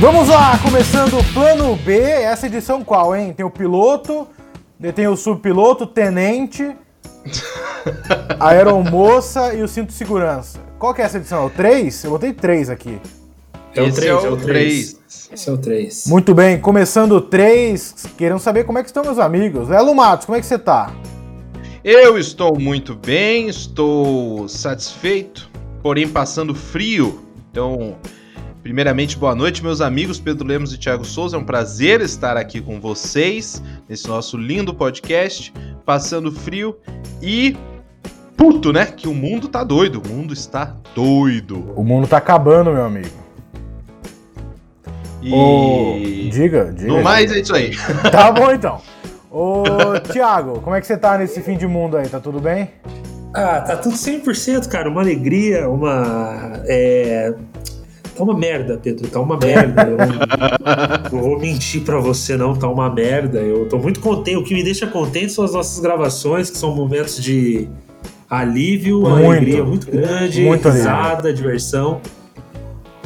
Vamos lá, começando o plano B. Essa edição qual, hein? Tem o piloto, tem o subpiloto, tenente, a aeromoça e o cinto de segurança. Qual que é essa edição? É o 3? Eu botei 3 aqui. É o Esse 3, é é o o 3. Esse é o 3. Muito bem, começando o 3, querendo saber como é que estão meus amigos. Lelo Matos, como é que você tá? Eu estou muito bem, estou satisfeito, porém passando frio. Então, primeiramente, boa noite, meus amigos Pedro Lemos e Thiago Souza. É um prazer estar aqui com vocês nesse nosso lindo podcast, passando frio e puto, né? Que o mundo tá doido, o mundo está doido. O mundo tá acabando, meu amigo. E Ô, diga, diga. no mais é isso aí. Tá bom então. Ô, Thiago, como é que você tá nesse fim de mundo aí? Tá tudo bem? Ah, tá tudo 100%, cara. Uma alegria, uma. É... Tá uma merda, Pedro. Tá uma merda. Eu não, vou mentir pra você, não. Tá uma merda. Eu tô muito contente. O que me deixa contente são as nossas gravações, que são momentos de alívio, uma Muito. alegria muito grande, Muito risada, diversão.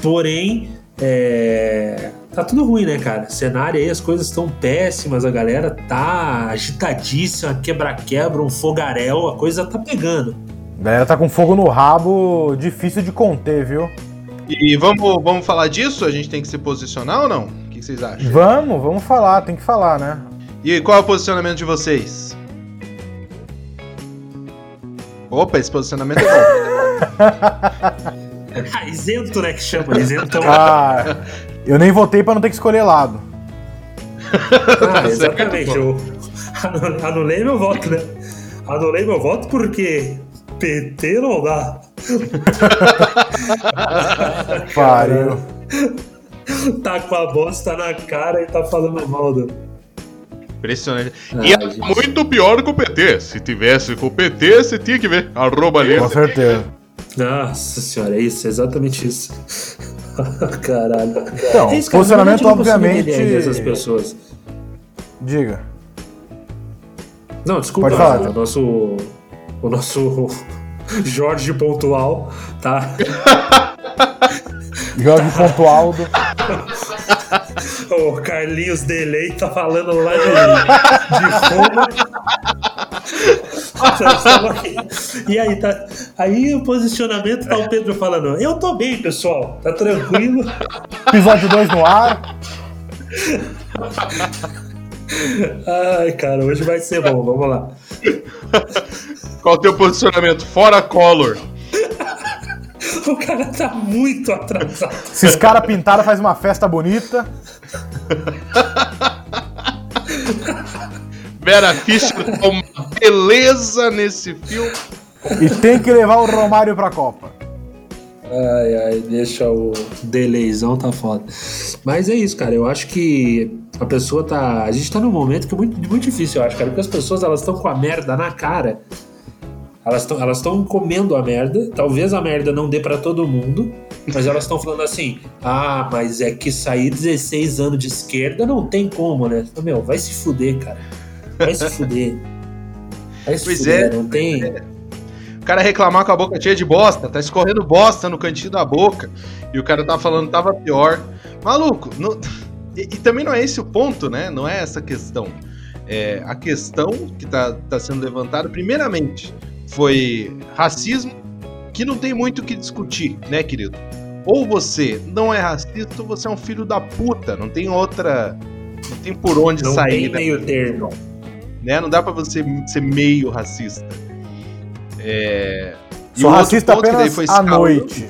Porém, é... tá tudo ruim, né, cara? Cenário aí, as coisas estão péssimas, a galera tá agitadíssima, quebra-quebra, um fogaréu, a coisa tá pegando. A galera tá com fogo no rabo, difícil de conter, viu? E vamos, vamos falar disso? A gente tem que se posicionar ou não? O que vocês acham? Vamos, vamos falar, tem que falar, né? E qual é o posicionamento de vocês? Opa, esse posicionamento é bom. Ah, isento, né, que chama, isentão. Ah, eu nem votei pra não ter que escolher lado. Ah, exatamente. Eu anu- anulei meu voto, né? Anulei meu voto porque PT não dá. Pariu. Tá com a bosta na cara e tá falando mal do. Impressionante. Ah, e é gente. muito pior que o PT. Se tivesse com o PT, você tinha que ver. Arroba ali. Com certeza. Nossa senhora, é isso, é exatamente isso. Caralho. Então, É isso, cara, consigo obviamente. Essas pessoas. Diga. Não, desculpa, Pode falar, o Tom. nosso. O nosso Jorge Pontual, tá? Jorge Pontualdo. O Carlinhos Delay tá falando lá de, de Roma. Aqui. E aí, tá. Aí o posicionamento tá o Pedro falando: Eu tô bem, pessoal, tá tranquilo. Episódio 2 no ar. Ai, cara, hoje vai ser bom, vamos lá. Qual o teu posicionamento? Fora Collor. O cara tá muito atrasado. Se os caras pintaram, faz uma festa bonita. Vera Fischer tá uma beleza nesse filme. E tem que levar o Romário pra Copa. Ai, ai, deixa o delayzão tá foda. Mas é isso, cara. Eu acho que a pessoa tá. A gente tá num momento que é muito, muito difícil, eu acho, cara. Porque as pessoas elas estão com a merda na cara. Elas estão elas tão comendo a merda. Talvez a merda não dê pra todo mundo. Mas elas estão falando assim: ah, mas é que sair 16 anos de esquerda não tem como, né? Meu, vai se fuder, cara. Vai se fuder. Vai se Pois fuder, é, não tem. O cara reclamar com a boca cheia de bosta, tá escorrendo bosta no cantinho da boca. E o cara tá falando tava pior. Maluco, não- e, e também não é esse o ponto, né? Não é essa a questão. É, a questão que tá, tá sendo levantada, primeiramente, foi racismo, que não tem muito o que discutir, né, querido? Ou você não é racista, ou você é um filho da puta. Não tem outra. Não tem por onde Não sair. tem né? meio termo. né? Não dá pra você ser meio racista. É... e Sou o outro racista apenas foi à escalando- noite.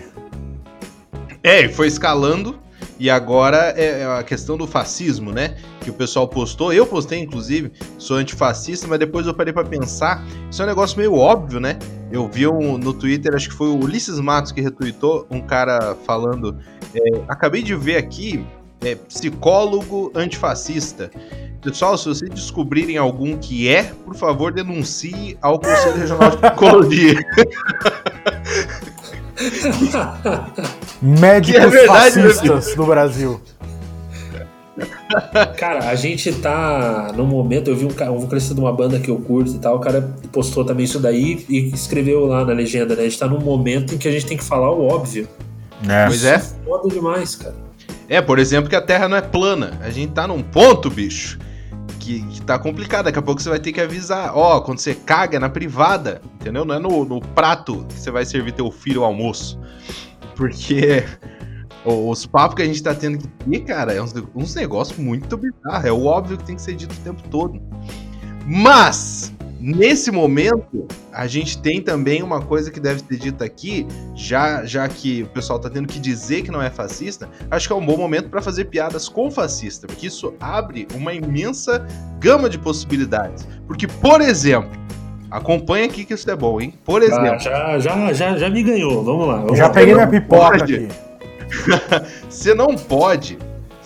É, foi escalando. E agora é a questão do fascismo, né? Que o pessoal postou. Eu postei, inclusive, sou antifascista, mas depois eu parei pra pensar. Isso é um negócio meio óbvio, né? Eu vi um, no Twitter, acho que foi o Ulisses Matos que retweetou, um cara falando. é, acabei de ver aqui, é, psicólogo antifascista. Pessoal, se vocês descobrirem algum que é, por favor, denuncie ao Conselho Regional de Psicologia. Médicos é verdade, fascistas do Brasil. Cara, a gente tá no momento, eu vi um, ca- um vocalista de uma banda que eu curto e tal, o cara postou também isso daí e escreveu lá na legenda, né? A gente tá num momento em que a gente tem que falar o óbvio. É. Pois é. Foda demais, cara. É, por exemplo, que a Terra não é plana. A gente tá num ponto, bicho, que, que tá complicado. Daqui a pouco você vai ter que avisar. Ó, quando você caga é na privada, entendeu? Não é no, no prato que você vai servir teu filho ao almoço. Porque os papos que a gente tá tendo aqui, cara, é uns, uns negócios muito bizarros. É o óbvio que tem que ser dito o tempo todo. Mas, nesse momento, a gente tem também uma coisa que deve ser dita aqui, já, já que o pessoal tá tendo que dizer que não é fascista, acho que é um bom momento para fazer piadas com fascista, porque isso abre uma imensa gama de possibilidades. Porque, por exemplo, acompanha aqui que isso é bom, hein? Por exemplo. Ah, já, já, já, já me ganhou, vamos lá. Vamos já lá. peguei minha pipoca aqui. Você não pode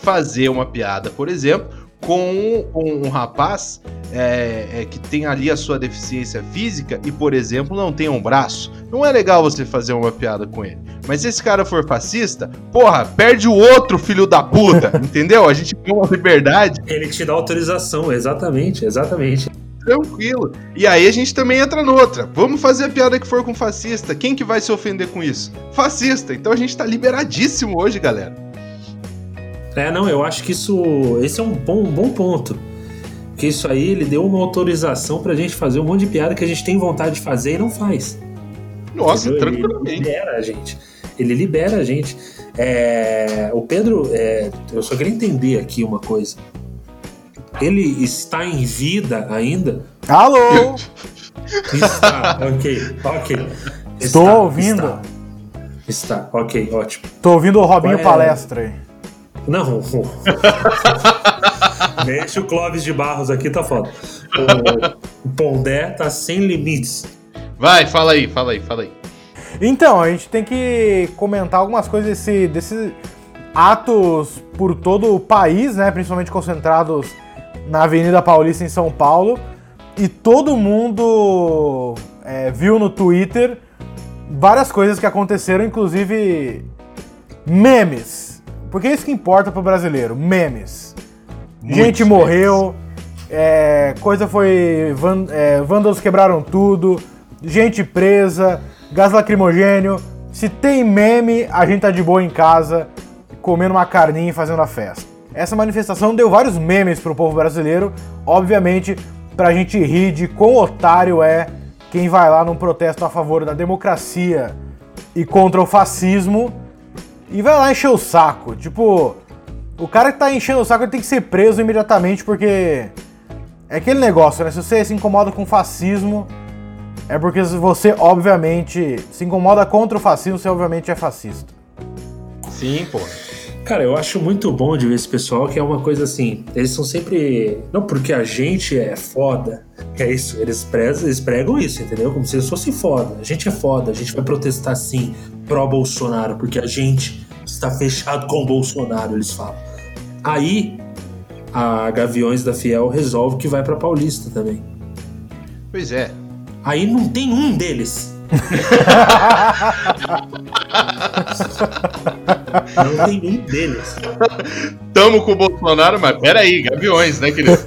fazer uma piada, por exemplo, com um, um rapaz é, é, que tem ali a sua deficiência física e, por exemplo, não tem um braço. Não é legal você fazer uma piada com ele. Mas se esse cara for fascista, porra, perde o outro filho da puta, entendeu? A gente tem uma liberdade. Ele te dá autorização, exatamente, exatamente. Tranquilo. E aí a gente também entra noutra. Vamos fazer a piada que for com fascista. Quem que vai se ofender com isso? Fascista. Então a gente tá liberadíssimo hoje, galera. É, não, eu acho que isso. Esse é um bom, um bom ponto. Que isso aí ele deu uma autorização pra gente fazer um monte de piada que a gente tem vontade de fazer e não faz. Nossa, tranquilo. Ele libera a gente. Ele libera a gente. É, o Pedro, é, eu só queria entender aqui uma coisa. Ele está em vida ainda? Alô? Está, ok, ok. Estou está, ouvindo. Está. está. ok, ótimo. Estou ouvindo o Robinho é... Palestra aí. Não. Mexe o Clóvis de Barros aqui, tá foda. O, Pondé tá sem limites. Vai, fala aí, fala aí, fala aí. Então, a gente tem que comentar algumas coisas desse, desses atos por todo o país, né? Principalmente concentrados na Avenida Paulista em São Paulo. E todo mundo é, viu no Twitter várias coisas que aconteceram, inclusive memes porque é isso que importa pro brasileiro, memes. Gente morreu, é, coisa foi. Van, é, vândalos quebraram tudo, gente presa, gás lacrimogênio. Se tem meme, a gente tá de boa em casa, comendo uma carninha e fazendo a festa. Essa manifestação deu vários memes pro povo brasileiro, obviamente, pra gente rir de quão otário é quem vai lá num protesto a favor da democracia e contra o fascismo e vai lá encher o saco. Tipo, o cara que tá enchendo o saco ele tem que ser preso imediatamente porque é aquele negócio, né? Se você se incomoda com fascismo, é porque você, obviamente, se incomoda contra o fascismo, você obviamente é fascista. Sim, pô. Cara, eu acho muito bom de ver esse pessoal que é uma coisa assim. Eles são sempre. Não porque a gente é foda. É isso. Eles, prezam, eles pregam isso, entendeu? Como se eles fossem foda. A gente é foda, a gente vai protestar sim pró-Bolsonaro, porque a gente está fechado com o Bolsonaro, eles falam. Aí a Gaviões da Fiel resolve que vai para Paulista também. Pois é. Aí não tem um deles não tem nem deles. Tamo com o Bolsonaro, mas peraí, Gaviões, né, querido?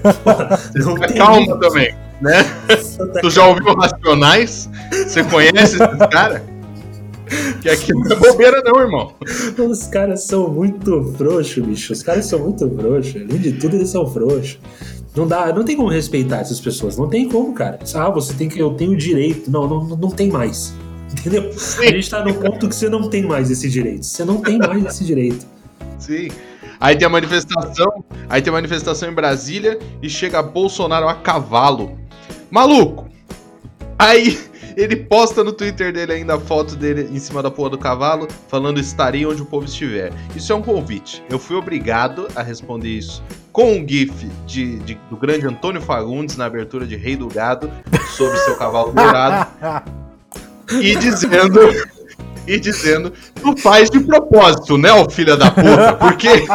Calma também, né? tu já ouviu Racionais? Você conhece esses caras? Que aqui não é bobeira, não, irmão. Os caras são muito frouxos, bicho. Os caras são muito frouxos. Além de tudo, eles são frouxos. Não dá, não tem como respeitar essas pessoas. Não tem como, cara. Ah, você tem que. Eu tenho direito. Não, não, não tem mais. Entendeu? Sim. A gente tá no ponto que você não tem mais esse direito. Você não tem mais esse direito. Sim. Aí tem a manifestação, aí tem a manifestação em Brasília e chega Bolsonaro a cavalo. Maluco! Aí ele posta no Twitter dele ainda a foto dele em cima da porra do cavalo, falando estarei onde o povo estiver. Isso é um convite. Eu fui obrigado a responder isso com um gif de, de do grande Antônio Fagundes na abertura de Rei do Gado sobre seu cavalo dourado. e dizendo e dizendo: Tu faz de propósito, né, o filho da puta? Porque.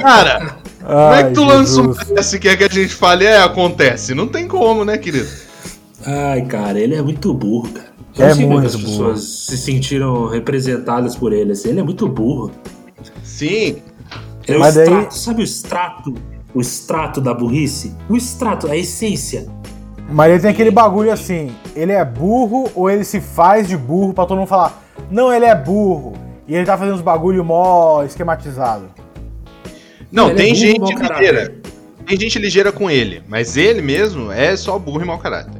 Cara, Ai, como é que tu lança um teste que é que a gente fale? É, acontece. Não tem como, né, querido? Ai, cara, ele é muito burro, cara. Eu é muito as pessoas se sentiram representadas por ele. Assim. Ele é muito burro. Sim. É Mas o extrato, daí... sabe o extrato? O extrato da burrice? O extrato, a essência. Mas ele tem aquele bagulho assim, ele é burro ou ele se faz de burro pra todo mundo falar, não, ele é burro. e ele tá fazendo uns bagulho mó esquematizado. Não, Ele é tem burro, gente ligeira. Tem gente ligeira com ele, mas ele mesmo é só burro e mau caráter.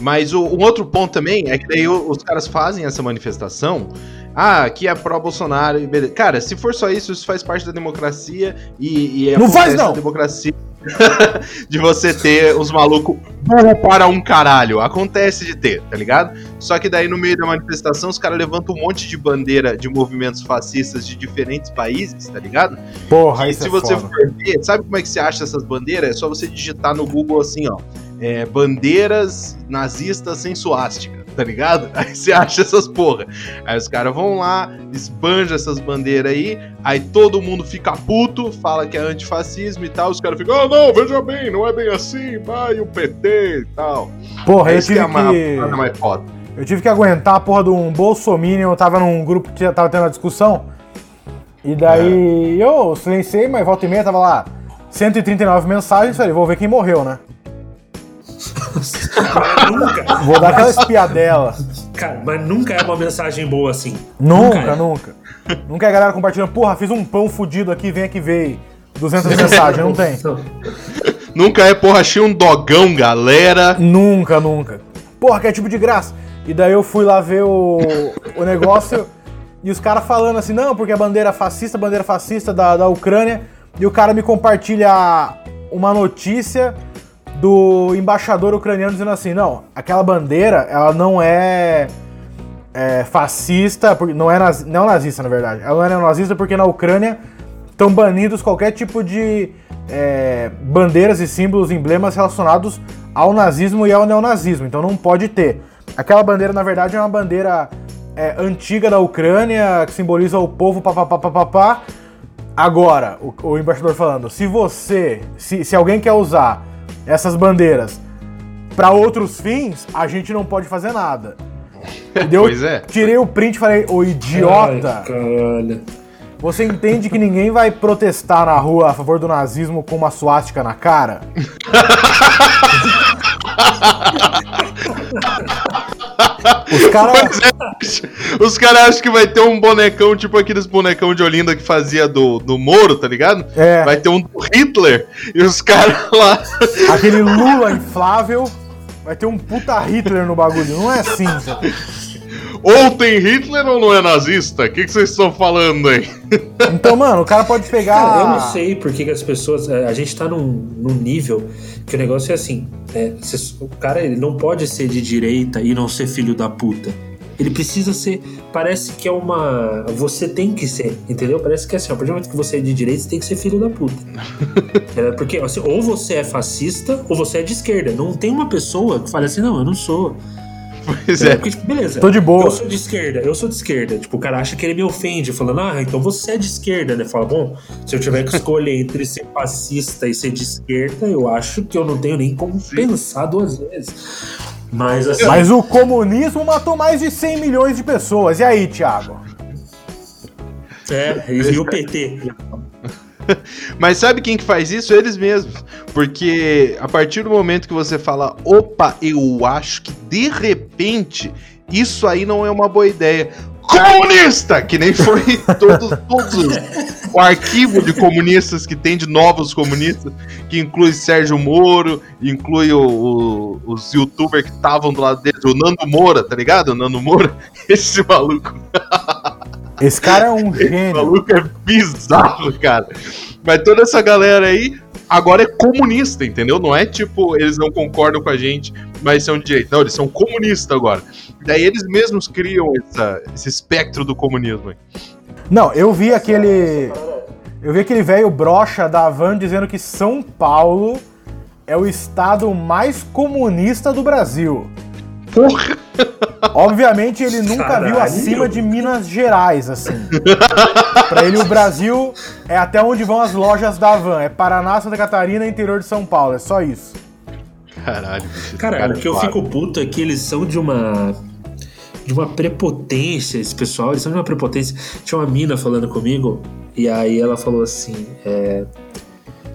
Mas o, um outro ponto também é que daí os caras fazem essa manifestação. Ah, aqui é pró-Bolsonaro e beleza. Cara, se for só isso, isso faz parte da democracia e, e Não faz, não! democracia de você ter os malucos burro para um caralho. Acontece de ter, tá ligado? Só que daí no meio da manifestação os caras levantam um monte de bandeira de movimentos fascistas de diferentes países, tá ligado? Porra, E isso se é você foda. for ver, sabe como é que você acha essas bandeiras? É só você digitar no Google assim, ó. É, bandeiras nazistas sem suástica, tá ligado? Aí você acha essas porra. Aí os caras vão lá, esbanja essas bandeiras aí, aí todo mundo fica puto, fala que é antifascismo e tal, os caras ficam, ah, não, veja bem, não é bem assim, vai o PT e tal. Porra, é tive é uma que... mais foda. Eu tive que aguentar a porra de um bolsominion, eu tava num grupo que tava tendo uma discussão. E daí eu silenciei, mas volta e meia tava lá 139 mensagens, falei, vou ver quem morreu, né? Mas nunca, Vou dar aquela espiadela. cara, mas nunca é uma mensagem boa assim. Nunca, é. nunca. Nunca é a galera compartilhando, porra, fiz um pão fudido aqui, vem aqui ver 200 mensagens, não tem. Nunca é, porra, achei um dogão, galera. Nunca, nunca. Porra, que é tipo de graça. E daí eu fui lá ver o, o negócio e os caras falando assim, não, porque a bandeira fascista, bandeira fascista da, da Ucrânia. E o cara me compartilha uma notícia do embaixador ucraniano dizendo assim, não, aquela bandeira, ela não é, é, fascista, não é nazi, não nazista, na verdade. Ela não é neonazista porque na Ucrânia estão banidos qualquer tipo de é, bandeiras e símbolos, emblemas relacionados ao nazismo e ao neonazismo. Então não pode ter. Aquela bandeira, na verdade, é uma bandeira é, antiga da Ucrânia, que simboliza o povo papapá. Agora, o, o embaixador falando, se você, se, se alguém quer usar essas bandeiras para outros fins, a gente não pode fazer nada. E eu Pois é. tirei o print e falei, ô idiota, Ai, caralho. Você entende que ninguém vai protestar na rua a favor do nazismo com uma suástica na cara? Os caras. Os caras acham que vai ter um bonecão, tipo aqueles bonecão de Olinda que fazia do, do Moro, tá ligado? É. Vai ter um do Hitler e os caras lá. Aquele Lula inflável. Vai ter um puta Hitler no bagulho. Não é assim, sabe? Ou tem Hitler ou não é nazista? O que, que vocês estão falando aí? Então, mano, o cara pode pegar. Cara, eu não sei por que, as pessoas. é, A gente tá num, num nível que o negócio é assim: é, cê- o cara ele não pode ser de direita e não ser filho da puta. Ele precisa ser. Parece que é uma. Você tem que ser, entendeu? Parece que é assim: a partir do momento que você é de direita, você tem que ser filho da puta. É, porque assim, ou você é fascista ou você é de esquerda. Não tem uma pessoa que fale assim: não, eu não sou. Pois É, é. porque, tipo, beleza. Tô de boa. Eu sou de esquerda, eu sou de esquerda. Tipo, o cara acha que ele me ofende, falando, ah, então você é de esquerda, né? Fala, bom, se eu tiver que escolher entre ser fascista e ser de esquerda, eu acho que eu não tenho nem como pensar duas vezes. Mas assim. Mas o comunismo matou mais de 100 milhões de pessoas. E aí, Thiago? É, e o PT. Mas sabe quem que faz isso? Eles mesmos. Porque a partir do momento que você fala, opa, eu acho que de repente isso aí não é uma boa ideia. Comunista! Que nem foi todos, todos os- o arquivo de comunistas que tem de novos comunistas, que inclui Sérgio Moro, inclui o- o- os youtubers que estavam do lado deles, o Nando Moura, tá ligado? O Nando Moura, esse maluco Esse cara é um gênio. maluco é bizarro, cara. Mas toda essa galera aí agora é comunista, entendeu? Não é tipo, eles não concordam com a gente, mas são de direita. Não, eles são comunistas agora. Daí eles mesmos criam essa- esse espectro do comunismo. Não, eu vi aquele. Eu vi aquele velho brocha da Van dizendo que São Paulo é o estado mais comunista do Brasil. Porra! Obviamente ele nunca viu Caralho. acima de Minas Gerais, assim. pra ele o Brasil é até onde vão as lojas da Van. É Paraná, Santa Catarina e interior de São Paulo. É só isso. Caralho, bicho. Cara, o que eu fico puto é que eles são de uma. De uma prepotência, esse pessoal, eles são de uma prepotência. Tinha uma mina falando comigo, e aí ela falou assim: é...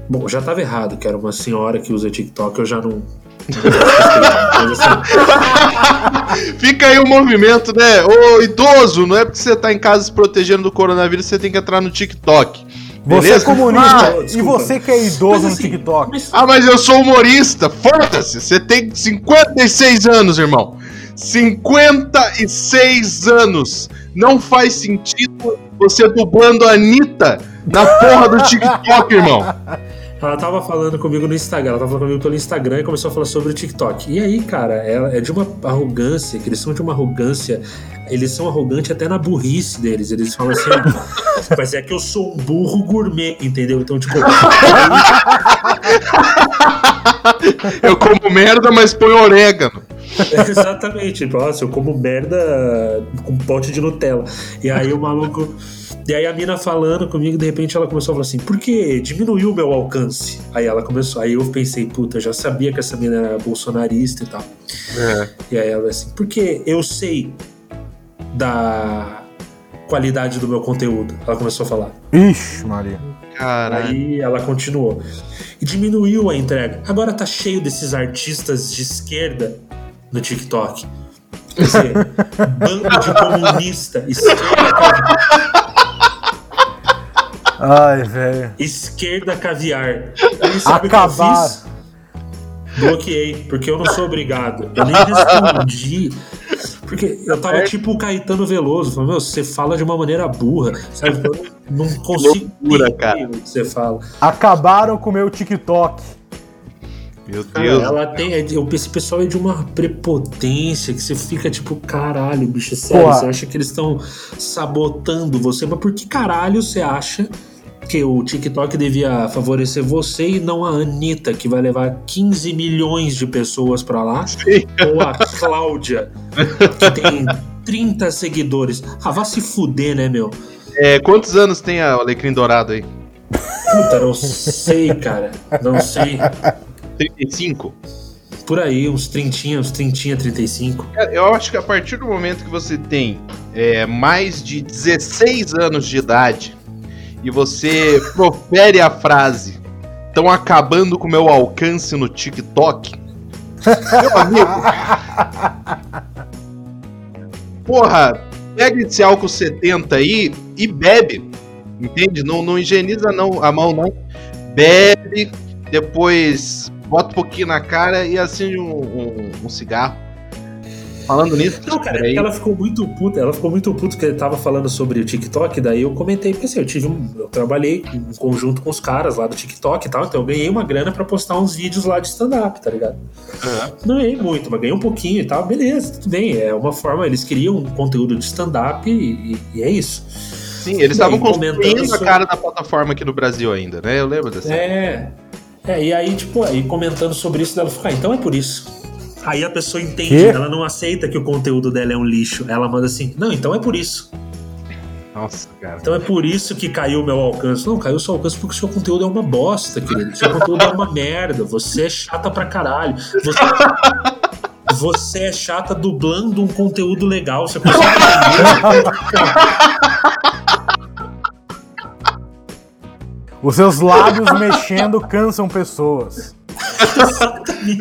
Bom, já tava errado, que era uma senhora que usa TikTok, eu já não, Fica aí o movimento, né? Ô idoso, não é porque você tá em casa se protegendo do coronavírus, você tem que entrar no TikTok. Você é comunista Ah, e você que é idoso Mas no assim, TikTok. mas- Ah, mas eu sou humorista. Foda-se. Você tem 56 anos, irmão. 56 anos. Não faz sentido você dublando a Anitta na porra do TikTok, irmão. Ela tava falando comigo no Instagram, ela tava falando comigo pelo Instagram e começou a falar sobre o TikTok. E aí, cara, ela é de uma arrogância, que eles são de uma arrogância. Eles são arrogantes até na burrice deles. Eles falam assim, mas é que eu sou um burro gourmet, entendeu? Então, tipo, Eu como merda, mas põe orégano. Exatamente. Tipo, Nossa, eu como merda com pote de Nutella. E aí o maluco. E aí a mina falando comigo, de repente ela começou a falar assim, por que diminuiu o meu alcance? Aí ela começou, aí eu pensei, puta, eu já sabia que essa mina era bolsonarista e tal. É. E aí ela assim, porque eu sei da qualidade do meu conteúdo. Ela começou a falar. Ixi, Maria. Caralho. Aí ela continuou. E diminuiu a entrega. Agora tá cheio desses artistas de esquerda no TikTok. Quer dizer, bando de comunista, esquerda, Ai, velho. esquerda caviar. Sabe o que Acabar. eu fiz? Bloqueei, porque eu não sou obrigado. Eu nem respondi. Porque eu tava tipo o Caetano Veloso, falando, meu, você fala de uma maneira burra, sabe? Eu não consigo loucura, entender cara. o que você fala. Acabaram com o meu TikTok. Meu Cara, Deus. ela tem. é Esse pessoal é de uma prepotência que você fica tipo, caralho, bicho, sério, Porra. você acha que eles estão sabotando você? Mas por que caralho você acha que o TikTok devia favorecer você e não a Anitta, que vai levar 15 milhões de pessoas pra lá? Sim. Ou a Cláudia, que tem 30 seguidores? Ah, vá se fuder, né, meu? É, quantos anos tem a Alecrim Dourado aí? Puta, não sei, cara. Não sei. 35? Por aí, uns 30, uns 30, 35. Cara, Eu acho que a partir do momento que você tem é, mais de 16 anos de idade e você profere a frase estão acabando com o meu alcance no TikTok, meu amigo. Porra, pega esse álcool 70 aí e bebe. Entende? Não, não higieniza não, a mão, não. Bebe, depois pouquinho na cara e acende um, um- um cigarro. Falando nisso, Não, cara, peraí. ela ficou muito puta, ela ficou muito puta que ele tava falando sobre o TikTok, daí eu comentei, porque assim, eu tive um. Eu trabalhei em conjunto com os caras lá do TikTok e tal, então eu ganhei uma grana pra postar uns vídeos lá de stand-up, tá ligado? Aham. Não ganhei muito, mas ganhei um pouquinho e tal, beleza, tudo bem. É uma forma, eles queriam um conteúdo de stand-up e, e- e é isso. Sim, eles estavam construindo comentando a cara da plataforma aqui no Brasil ainda, né? Eu lembro dessa. É. É, e aí, tipo, aí comentando sobre isso, ela fica, ah, então é por isso. Aí a pessoa entende, Quê? ela não aceita que o conteúdo dela é um lixo. Ela manda assim, não, então é por isso. Nossa, cara. Então é por isso que caiu o meu alcance. Não, caiu o seu alcance porque o seu conteúdo é uma bosta, querido. Seu conteúdo é uma merda. Você é chata pra caralho. Você, você é chata dublando um conteúdo legal. Você consegue Os seus lábios mexendo cansam pessoas. Exatamente.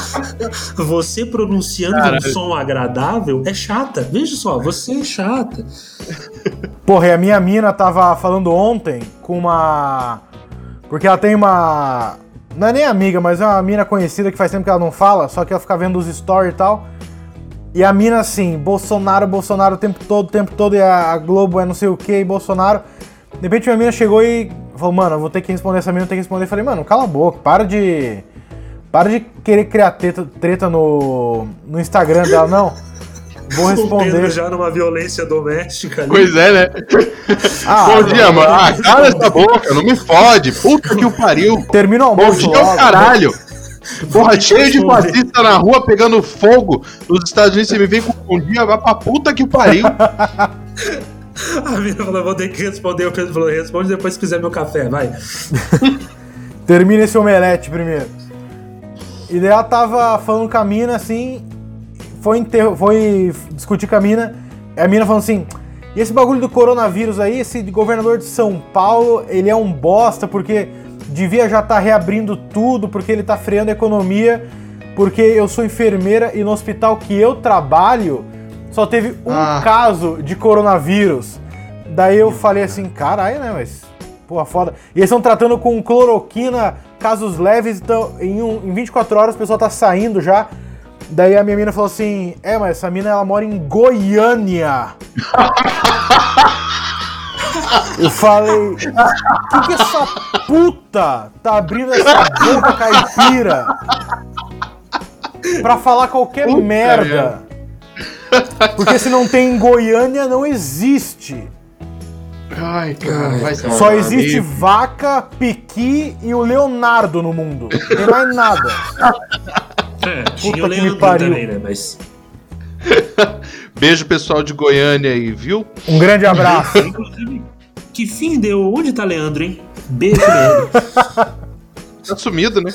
Você pronunciando um som agradável é chata. Veja só, você é chata. Porra, e a minha mina tava falando ontem com uma. Porque ela tem uma. Não é nem amiga, mas é uma mina conhecida que faz tempo que ela não fala, só que ela fica vendo os stories e tal. E a mina assim, Bolsonaro, Bolsonaro o tempo todo, o tempo todo, e a a Globo é não sei o que, e Bolsonaro. De repente minha mina chegou e falou, mano, eu vou ter que responder essa mina, eu tenho que responder. Eu falei, mano, cala a boca, para de. Para de querer criar treta, treta no, no Instagram dela, não. Vou O Pedro responder. já numa violência doméstica ali. Pois é, né? Ah, Bom dia, mano. Ah, cala essa boca, não me fode. Puta que o pariu. termina o Bom almoço dia, é o logo. caralho. Porra, Vou cheio de fascista na rua pegando fogo nos Estados Unidos. Você me vem com bom dia, vai pra puta que o pariu. A mina falou, vou ter que responder. O Pedro falou, responde depois se quiser meu café, vai. Termina esse omelete primeiro. E daí ela tava falando com a mina assim, foi, inter... foi discutir com a mina, e a mina falando assim: e esse bagulho do coronavírus aí, esse governador de São Paulo, ele é um bosta porque devia já estar reabrindo tudo, porque ele tá freando a economia. porque eu sou enfermeira e no hospital que eu trabalho só teve um Ah. caso de coronavírus. Daí eu falei assim, caralho, né, mas porra, foda. E eles estão tratando com cloroquina, casos leves, então em, um- em 24 horas o pessoal tá saindo já. Daí a minha mina falou assim, é, mas essa mina ela mora em Goiânia. Eu falei, o que, que essa puta tá abrindo essa boca caipira pra falar qualquer Puta merda? Porque se não tem em Goiânia, não existe. Ai, cara, vai se Só existe vaca, piqui e o Leonardo no mundo. Não tem mais nada. É, tinha Puta o que me pariu. também, né? Mas. Beijo pessoal de Goiânia aí, viu? Um grande abraço. Que fim deu? Onde tá Leandro, hein? Beijo, Leandro. Tá sumido, né?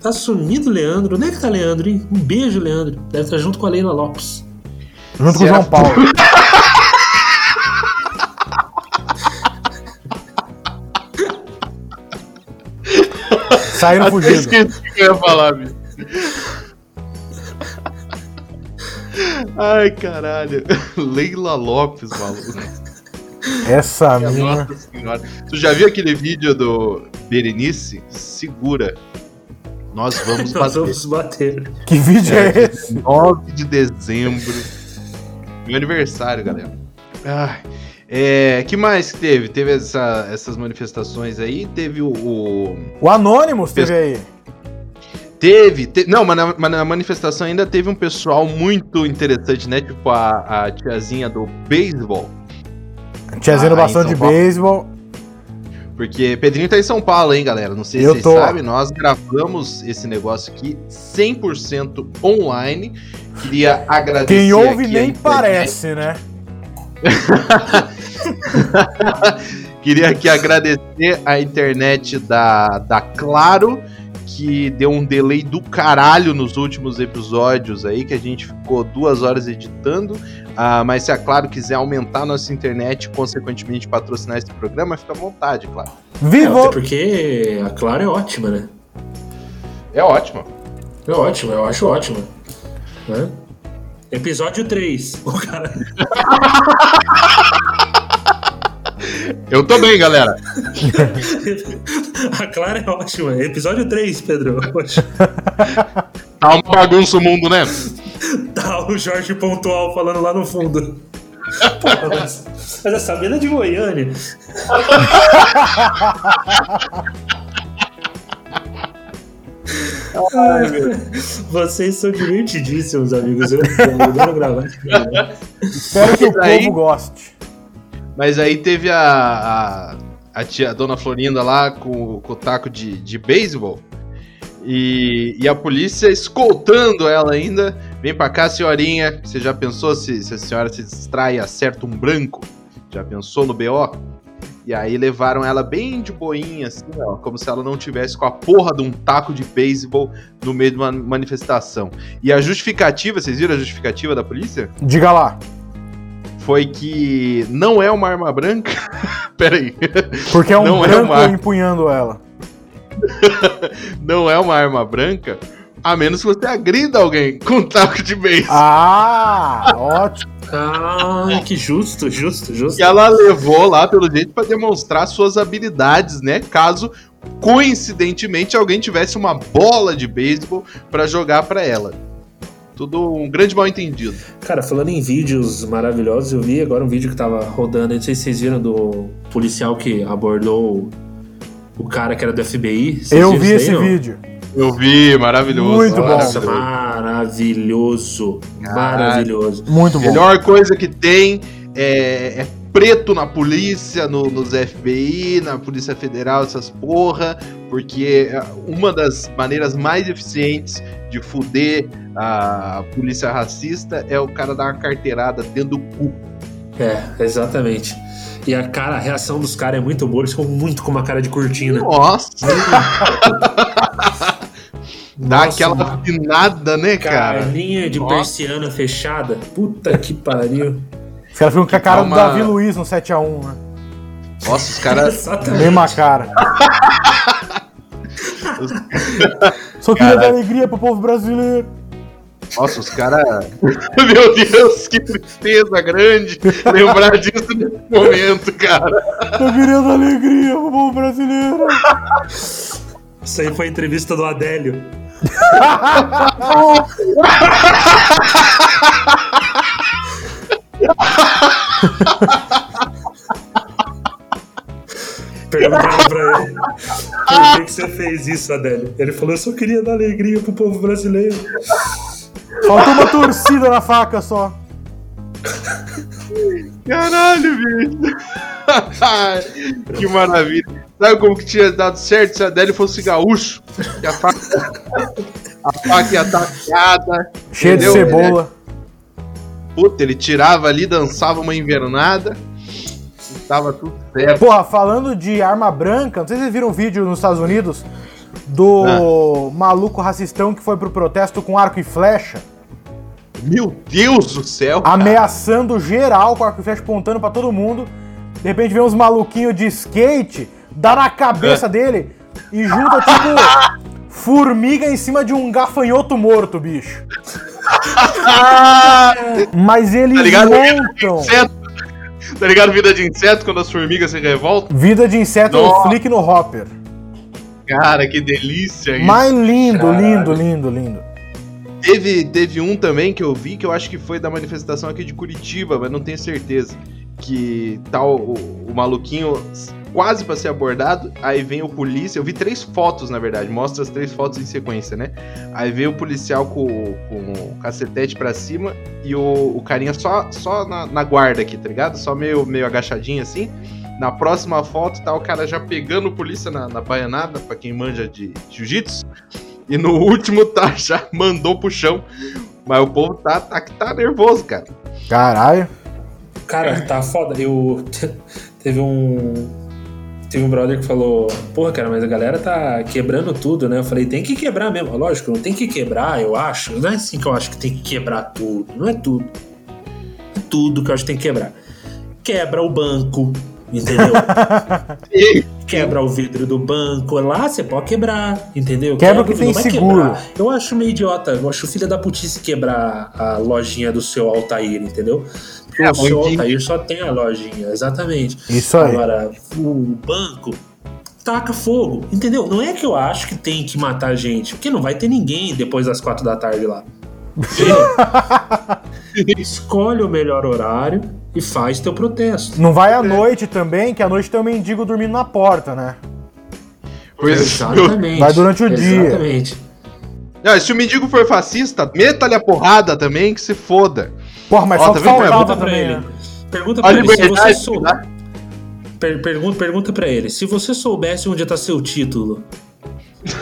Tá sumido, Leandro. Onde é que tá Leandro, hein? Um beijo, Leandro. Deve estar junto com a Leila Lopes. Junto com o? João Paulo. Saíram Até fugindo. esqueci o que eu ia falar, bicho. Ai, caralho. Leila Lopes, maluco. Essa. Nossa senhora. Tu já viu aquele vídeo do Berenice? Segura. Nós vamos Nós bater. vamos bater. Que vídeo é esse? 9 de dezembro. Meu aniversário, galera. Ai. É, que mais que teve? Teve essa- essas manifestações aí, teve o. o- O Anonymous teve aí. teve, te- Não, mas na, mas na manifestação ainda teve um pessoal muito interessante, né? Tipo a, a tiazinha do beisebol. Tiazinho Ah, em bastante São de beisebol. Porque Pedrinho tá em São Paulo, hein, galera? Não sei se Eu vocês tô. sabem, nós gravamos esse negócio aqui 100% online. Queria agradecer. Quem ouve nem parece, né? Queria aqui agradecer a internet da, da Claro, que deu um delay do caralho nos últimos episódios aí, que a gente ficou duas horas editando. Ah, mas se a Claro quiser aumentar a nossa internet e, consequentemente, patrocinar esse programa, fica à vontade, claro. É, Vivo! até porque a Clara é ótima, né? É ótimo. É ótima, eu acho ótima. Né? Episódio 3. O cara. Eu tô bem, galera. A Clara é ótima. Episódio 3, Pedro. Tá uma bagunça o mundo, né? Tá o Jorge Pontual falando lá no fundo. Porra, mas, mas essa mina é de Goiânia. Ai, Vocês são divertidíssimos, amigos. Eu adoro gravar. Espero que o povo goste. Mas aí teve a, a, a tia a dona Florinda lá com, com o taco de, de beisebol. E, e a polícia escoltando ela ainda. Vem pra cá, senhorinha. Você já pensou se, se a senhora se distrai e acerta um branco? Já pensou no BO? E aí levaram ela bem de boinha, assim, ó, como se ela não tivesse com a porra de um taco de beisebol no meio de uma manifestação. E a justificativa, vocês viram a justificativa da polícia? Diga lá. Foi que não é uma arma branca. Peraí. Porque é um Não é branco uma- empunhando ela. não é uma arma branca, a menos que você agrida alguém com um taco de beisebol. Ah, ótimo. Ah, que justo, justo, justo. E ela levou lá, pelo jeito, pra demonstrar suas habilidades, né? Caso, coincidentemente, alguém tivesse uma bola de beisebol pra jogar pra ela. Tudo um grande mal entendido. Cara, falando em vídeos maravilhosos, eu vi agora um vídeo que tava rodando, não sei se vocês viram, do policial que abordou o cara que era do FBI. Vocês Eu vi esse não? vídeo. Eu vi, maravilhoso. Muito bom. Nossa, maravilhoso. Maravilhoso. Muito bom. Melhor coisa que tem é, é preto na polícia, no- nos FBI, na Polícia Federal, essas porra, porque é uma das maneiras mais eficientes de fuder a polícia racista é o cara dar uma carteirada dentro do cu. É, exatamente. E a cara, a reação dos caras é muito boa, eles ficam muito com uma cara de cortina. Nossa! Dá Nossa, aquela afinada, né, cara? Carninha de Nossa. persiana fechada. Puta que pariu. Os caras ficam com a cara do Davi Luiz no 7x1, né? Nossa, os caras. Mesma cara. Só queria dar alegria pro povo brasileiro. Nossa, os caras. Meu Deus, que tristeza grande lembrar disso nesse momento, cara. Queria dar alegria pro povo brasileiro. Isso aí foi a entrevista do Adélio. Perguntaram pra ele por que, que você fez isso, Adélio. Ele falou: Eu só queria dar alegria pro povo brasileiro. Faltou uma torcida na faca só. Caralho, bicho. que maravilha. Sabe como que tinha dado certo se a Adélio fosse gaúcho? Que a faca, a faca ia estar afiada. Cheio de cebola. Puta, ele tirava ali, dançava uma invernada. E tava tudo certo. Porra, falando de arma branca, não sei se vocês viram um vídeo nos Estados Unidos do maluco racistão que foi pro protesto com arco e flecha, Meu Deus do céu. cara. ameaçando geral com arco e flecha apontando pra todo mundo. De repente vem uns maluquinhos de skate, dá na cabeça dele e junta tipo formiga em cima de um gafanhoto morto, bicho. Ah, Mas eles tá ligado? montam. Tá ligado? Vida de inseto quando as formigas se revoltam? vida de inseto Nossa. flick no hopper. Cara, que delícia isso. Mas lindo, Caralho. lindo, lindo, lindo. Teve, teve um também que eu vi que eu acho que foi da manifestação aqui de Curitiba, mas não tenho certeza. Que tá o, o- maluquinho quase pra ser abordado, aí vem o polícia. Eu vi três fotos, na verdade, mostra as três fotos em sequência, né? Aí vem o policial com, com o cacetete pra cima e o, o carinha só, só na, na guarda aqui, tá ligado? Só meio, meio agachadinho assim. Na próxima foto tá o cara já pegando polícia na, na baianada, pra quem manja de jiu-jitsu. E no último tá, já mandou pro chão. Mas o povo tá, tá, tá nervoso, cara. Caralho. Cara, tá foda. Eu. Teve um. Teve um brother que falou: Porra, cara, mas a galera tá quebrando tudo, né? Eu falei: Tem que quebrar mesmo. Lógico, não tem que quebrar, eu acho. Não é assim que eu acho que tem que quebrar tudo. Não é tudo. É tudo que eu acho que tem que quebrar. Quebra o banco, entendeu? Quebra o vidro do banco. Lá você pode quebrar, entendeu? Quebra o que tem seguro. quebrar. Eu acho meio idiota. Eu acho filha da putice quebrar a lojinha do seu Altair, entendeu? Porque É, o seu. Altair só tem a lojinha, exatamente. Isso aí. Agora, o banco taca fogo, entendeu? Não é que eu acho que tem que matar gente, porque não vai ter ninguém depois das quatro da tarde lá. Escolhe o melhor horário e faz teu protesto. Não vai à noite também, que à noite tem um mendigo dormindo na porta, né? Pois Exatamente. Vai durante o dia. Exatamente. Não, se o mendigo for fascista, meta-lhe a porrada também, que se foda. Porra, mas Ó, só tá é Pergunta pra também, ele. né? Pergunta A pra ele se você sou... tá? Per- pergunta, pergunta pra ele. Se você soubesse onde tá seu título,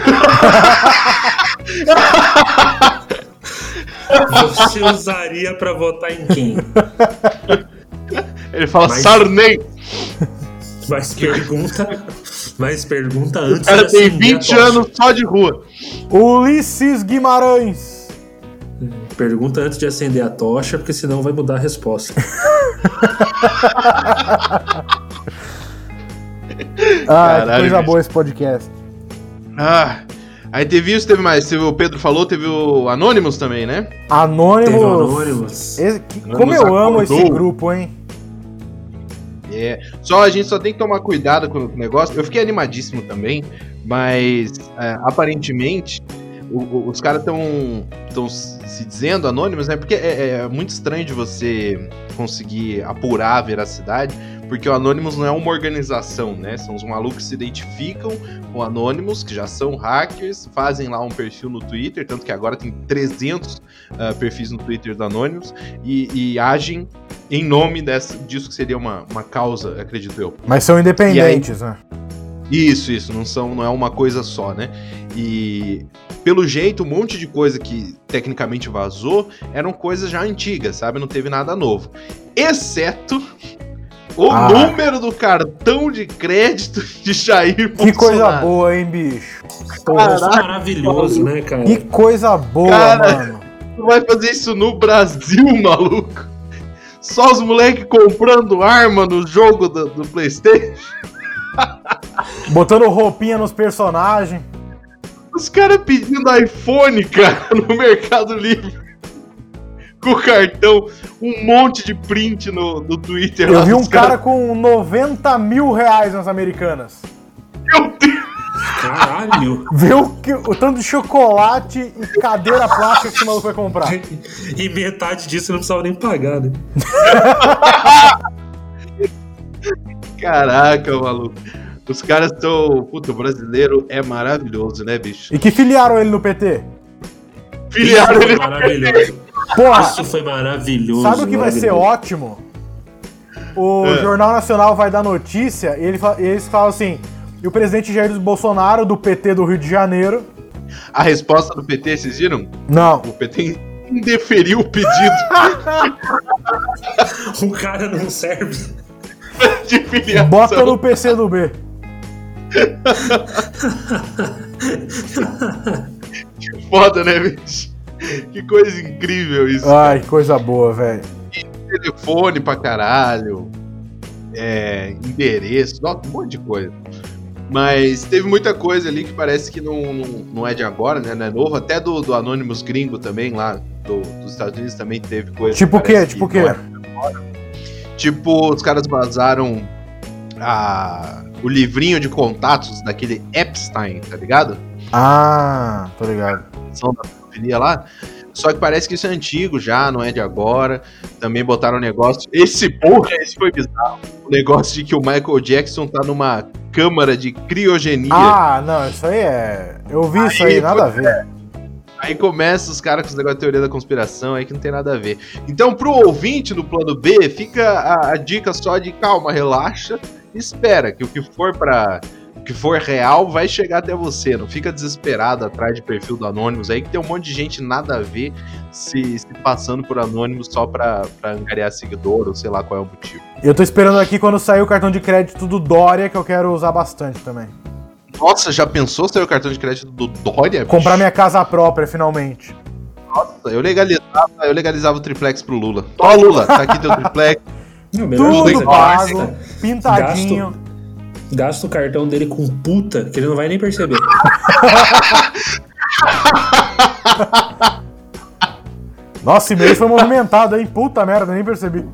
você usaria pra votar em quem? Ele fala Mas- Sarney. Mas pergunta, mas pergunta O antes cara de tem acender a 20 tocha. anos só de rua. Ulisses Guimarães. Pergunta antes de acender a tocha, porque senão vai mudar a resposta. Ah, que Caralho, coisa bicho. boa esse podcast. Ah. Aí teve isso, teve mais. Teve, o Pedro falou, teve o Anonymous também, né? Teve Anônimos. anônimos. Esse- que- Anônimos como eu amo esse grupo, hein? É. Só a gente só tem que tomar cuidado com o negócio. Eu fiquei animadíssimo também, mas é, aparentemente o- o- os caras estão se dizendo anônimos, né? Porque é, é muito estranho de você conseguir apurar a veracidade, porque o Anonymous não é uma organização, né? São os malucos que se identificam com Anonymous, que já são hackers, fazem lá um perfil no Twitter, tanto que agora tem 300 ah, perfis no Twitter do Anonymous, e, e agem em nome dessa, disso que seria uma, uma causa, acredito eu. Mas são independentes, né? Isso, isso, não, são, não é uma coisa só, né? E pelo jeito, um monte de coisa que tecnicamente vazou eram coisas já antigas, sabe? Não teve nada novo. Exceto o Ah. número do cartão de crédito de Jair Que coisa Bolsonaro. boa, hein, bicho? É maravilhoso, né, cara? Que coisa boa, Cara. mano. Tu vai fazer isso no Brasil, maluco? Só os moleques comprando arma no jogo do, do Playstation? Botando roupinha nos personagens. Os caras pedindo iPhone, cara, no Mercado Livre. Com cartão, um monte de print no, no Twitter. Eu vi um cara com 90 mil reais nas americanas. Meu Deus! Caralho! Viu que, o tanto de chocolate e cadeira plástica que esse maluco vai comprar. E metade disso não precisava nem pagar, né? Caraca, maluco. Os caras estão. Puta, o brasileiro é maravilhoso, né, bicho? E que filiaram ele no PT? Filiaram Isso ele. foi maravilhoso. Porra, Isso foi maravilhoso. sabe o que vai ser ótimo? O É. Jornal Nacional vai dar notícia e ele eles falam assim: e o presidente Jair Bolsonaro, do PT do Rio de Janeiro. A resposta do PT, vocês viram? Não. O PT indeferiu o pedido O cara não serve. de filiação. Bota no PC do B. Foda, né, bicho? Que coisa incrível isso. Ai, que coisa boa, velho. Telefone pra caralho. É, endereço, um monte de coisa. Mas teve muita coisa ali que parece que não, não, não é de agora, né? Não é novo. Até do, do Anonymous gringo também, lá do- dos Estados Unidos, também teve coisa. Tipo o que quê? Tipo o quê? é. Tipo, os caras vazaram a, o livrinho de contatos daquele Epstein, tá ligado? Ah, tô ligado. ação da pedofilia lá. Só que parece que isso é antigo já, não é de agora. Também botaram um negócio. Esse porra, esse foi bizarro. O negócio de que o Michael Jackson tá numa câmara de criogenia. Ah, não, isso aí é. Eu vi isso aí, Aí, nada a ver. Aí começa os caras com os negócios de teoria da conspiração aí que não tem nada a ver. Então, pro ouvinte do plano B, fica a, a dica só de calma, relaxa, e espera que o que for para que for real vai chegar até você. Não fica desesperado atrás de perfil do Anonymous aí, que tem um monte de gente nada a ver se, se passando por Anonymous só pra, pra angariar seguidor, ou sei lá qual é o motivo. Eu tô esperando aqui quando sair o cartão de crédito do Dória, que eu quero usar bastante também. Nossa, já pensou ser o cartão de crédito do Dória? Comprar bicho? minha casa própria, finalmente. Nossa, eu legalizava, eu legalizava o triplex pro Lula. Ó, Lula, tá aqui teu triplex. Não, Tudo pago, gasta, pintadinho. Gasta o cartão dele com puta, que ele não vai nem perceber. Nossa, esse mês foi movimentado, hein? Puta merda, nem percebi.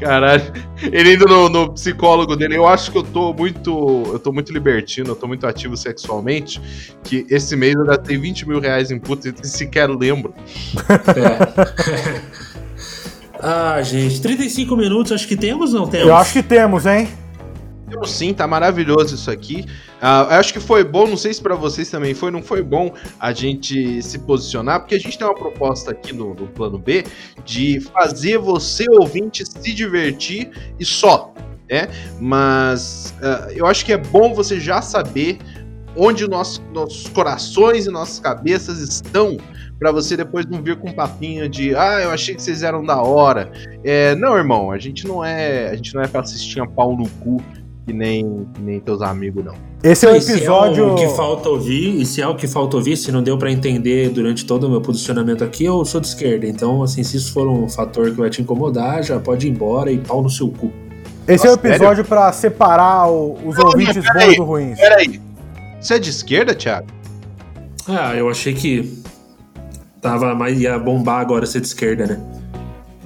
Caralho. Ele indo no, no psicólogo dele, eu acho que eu tô muito. Eu tô muito libertino, eu tô muito ativo sexualmente. Que esse mês eu gastei 20 mil reais em puta e sequer lembro. É. ah, gente, 35 minutos, acho que temos, não temos? Eu acho que temos, hein? Temos sim, tá maravilhoso isso aqui. Eu acho que foi bom, não sei se pra vocês também foi, não foi bom a gente se posicionar, porque a gente tem uma proposta aqui no, no plano B de fazer você, ouvinte, se divertir e só, né? Mas ah, eu acho que é bom você já saber onde nosso, nossos corações e nossas cabeças estão pra você depois não vir com um papinho de ah, eu achei que vocês eram da hora. É, não, irmão, a gente não é, a gente não é pra assistir a pau no cu que nem, que nem teus amigos não. Esse é o se é episódio. o que falta ouvir, e se é o que falta ouvir, se não deu pra entender durante todo o meu posicionamento aqui, eu sou de esquerda. Então, assim, se isso for um fator que vai te incomodar, já pode ir embora e pau no seu cu. Esse é o Nossa, episódio pra separar o- os ouvintes bons do ruins. Peraí, você é de esquerda, Thiago? Ah, eu achei que tava mais ia bombar agora ser de esquerda, né?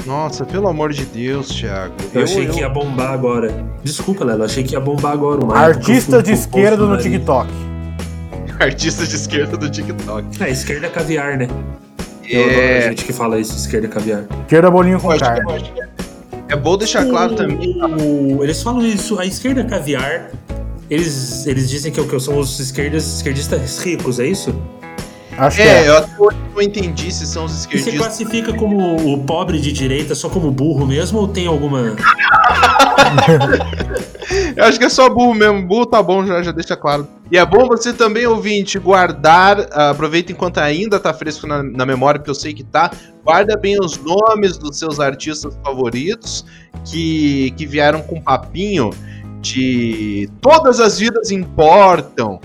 Nossa, pelo amor de Deus, Thiago. Eu, achei que ia bombar agora. Desculpa, Lelo, achei que ia bombar agora. o Artista eu de esquerda no. TikTok. Artista de esquerda do TikTok. É, esquerda caviar, né? Eu adoro a É, gente que fala isso, esquerda caviar. Esquerda bolinho eu com carne. eu acho que é- é bom deixar claro também. O- Eles falam isso, a esquerda caviar, eles, eles dizem que, é o que são os esquerdas, esquerdistas ricos, é isso? Acho que É, é. eu até hoje não entendi se são os E você esquerdistas. classifica como o pobre de direita só como burro mesmo ou tem alguma. Eu acho que é só burro mesmo. Burro tá bom, já, já deixa claro. E é bom você também, ouvinte, guardar. ah, aproveita enquanto ainda tá fresco na, na memória, porque eu sei que tá. Guarda bem os nomes dos seus artistas favoritos que, que vieram com papinho de todas as vidas importam.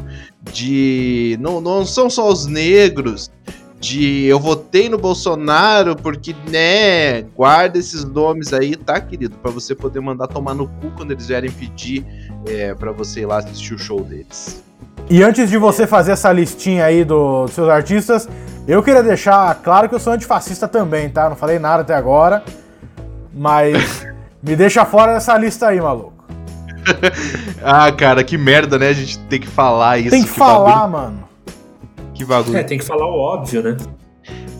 De. Não, não são só os negros. De eu votei no Bolsonaro porque, né? Guarda esses nomes aí, tá, querido? Pra você poder mandar tomar no cu quando eles vierem pedir é, para você ir lá assistir o show deles. E antes de você fazer essa listinha aí do- dos seus artistas, eu queria deixar claro que eu sou antifascista também, tá? Não falei nada até agora, mas me deixa fora dessa lista aí, maluco. Ah, cara, que merda, né? A gente tem que falar isso. Tem que, falar, bagulho- mano. que bagulho. É, tem que falar o óbvio, né?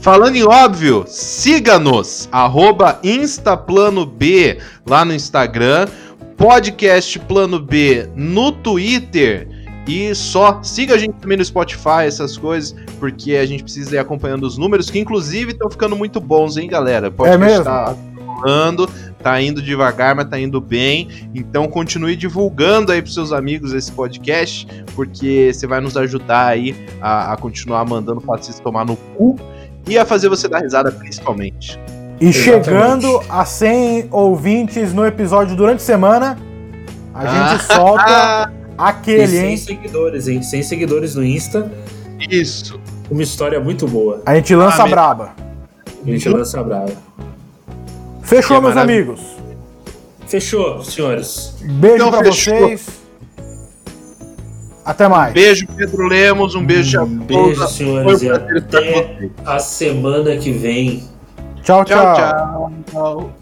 Falando em óbvio, siga-nos, arroba InstaPlanoB lá no Instagram, podcast Plano B no Twitter e só siga a gente também no Spotify, essas coisas, porque a gente precisa ir acompanhando os números, que inclusive estão ficando muito bons, hein, galera? O podcast É mesmo? Tá tá indo devagar, mas tá indo bem. Então continue divulgando aí pros seus amigos esse podcast, porque você vai nos ajudar aí a, a continuar mandando o fascista tomar no cu e a fazer você dar risada principalmente. E Exatamente. chegando a 100 ouvintes no episódio durante a semana, a gente Ah, solta E aquele, 100 hein? seguidores, hein? 100 seguidores no Insta. Isso. Uma história muito boa. A gente lança Ah, braba. A gente lança brava. Fechou, é meus amigos. Fechou, senhores. Beijo Então, pra fechou. vocês. Até mais. Beijo, Pedro Lemos. Um beijo, Um beijo, senhores, e um até a semana que vem. Tchau, tchau. Tchau, tchau.